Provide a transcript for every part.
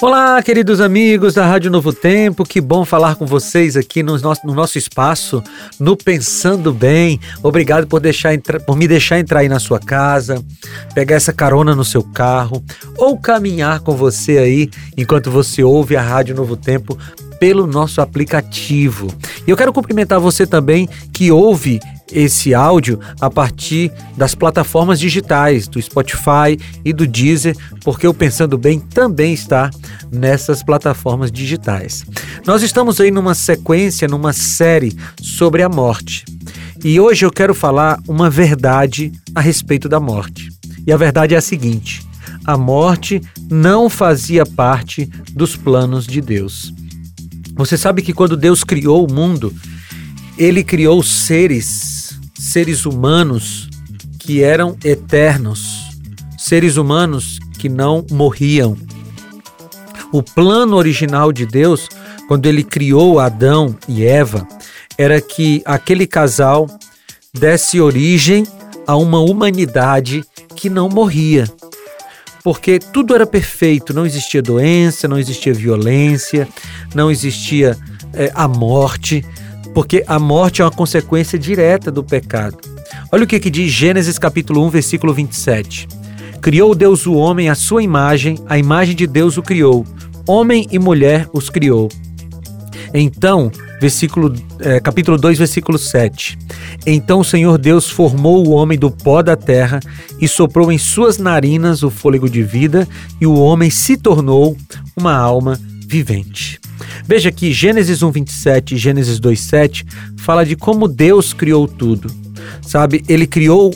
Olá, queridos amigos da Rádio Novo Tempo, que bom falar com vocês aqui no nosso, no nosso espaço, no Pensando Bem. Obrigado por, deixar por me deixar entrar aí na sua casa, pegar essa carona no seu carro ou caminhar com você aí enquanto você ouve a Rádio Novo Tempo pelo nosso aplicativo. E eu quero cumprimentar você também que ouve esse áudio a partir das plataformas digitais do Spotify e do Deezer, porque o Pensando Bem também está nessas plataformas digitais. Nós estamos aí numa sequência, numa série sobre a morte. E hoje eu quero falar uma verdade a respeito da morte. E a verdade é a seguinte: a morte não fazia parte dos planos de Deus. Você sabe que quando Deus criou o mundo, ele criou seres seres humanos que eram eternos, seres humanos que não morriam. O plano original de Deus, quando ele criou Adão e Eva, era que aquele casal desse origem a uma humanidade que não morria. Porque tudo era perfeito, não existia doença, não existia violência, não existia é, a morte, porque a morte é uma consequência direta do pecado. Olha o que, que diz Gênesis capítulo 1, versículo 27. Criou Deus o homem à sua imagem, a imagem de Deus o criou. Homem e mulher os criou. Então, versículo, é, capítulo 2, versículo 7. Então o Senhor Deus formou o homem do pó da terra e soprou em suas narinas o fôlego de vida, e o homem se tornou uma alma vivente. Veja que Gênesis 1:27 e Gênesis 2:7 fala de como Deus criou tudo. Sabe, ele criou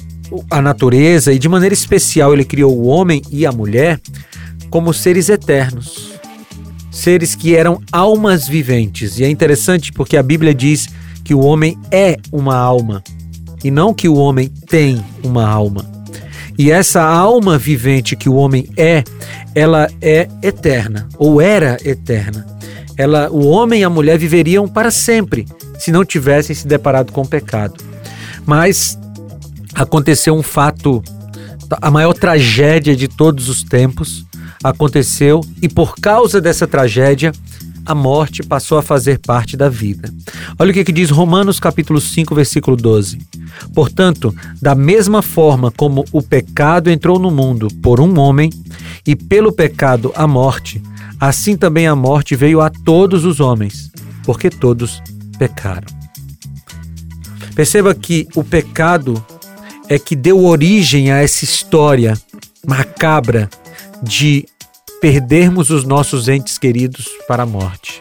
a natureza e de maneira especial ele criou o homem e a mulher como seres eternos. Seres que eram almas viventes. E é interessante porque a Bíblia diz que o homem é uma alma e não que o homem tem uma alma. E essa alma vivente que o homem é, ela é eterna ou era eterna ela, o homem e a mulher viveriam para sempre se não tivessem se deparado com o pecado. Mas aconteceu um fato, a maior tragédia de todos os tempos aconteceu e por causa dessa tragédia a morte passou a fazer parte da vida. Olha o que, que diz Romanos capítulo 5, versículo 12. Portanto, da mesma forma como o pecado entrou no mundo por um homem, e pelo pecado a morte, Assim também a morte veio a todos os homens, porque todos pecaram. Perceba que o pecado é que deu origem a essa história macabra de perdermos os nossos entes queridos para a morte.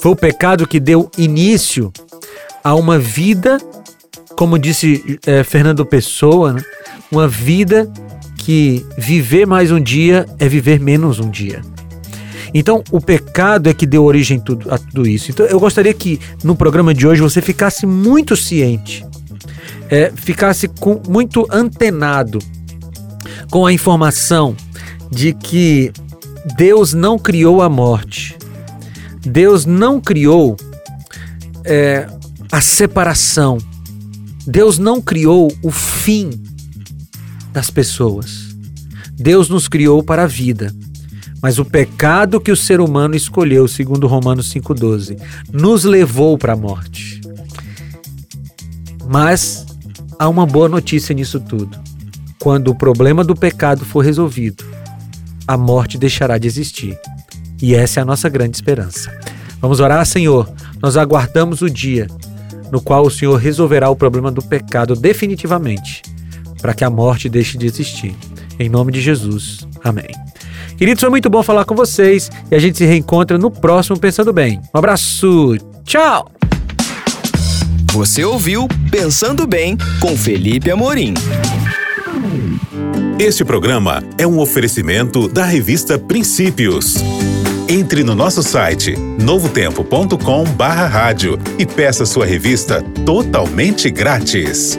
Foi o pecado que deu início a uma vida, como disse é, Fernando Pessoa, né? uma vida que viver mais um dia é viver menos um dia. Então, o pecado é que deu origem tudo, a tudo isso. Então, eu gostaria que no programa de hoje você ficasse muito ciente, é, ficasse com, muito antenado com a informação de que Deus não criou a morte, Deus não criou é, a separação, Deus não criou o fim das pessoas. Deus nos criou para a vida. Mas o pecado que o ser humano escolheu, segundo Romanos 5,12, nos levou para a morte. Mas há uma boa notícia nisso tudo. Quando o problema do pecado for resolvido, a morte deixará de existir. E essa é a nossa grande esperança. Vamos orar, Senhor. Nós aguardamos o dia no qual o Senhor resolverá o problema do pecado definitivamente, para que a morte deixe de existir. Em nome de Jesus. Amém. Queridos, foi muito bom falar com vocês e a gente se reencontra no próximo Pensando Bem. Um abraço, tchau! Você ouviu Pensando Bem com Felipe Amorim. Este programa é um oferecimento da revista Princípios. Entre no nosso site novotempo.com/rádio e peça sua revista totalmente grátis.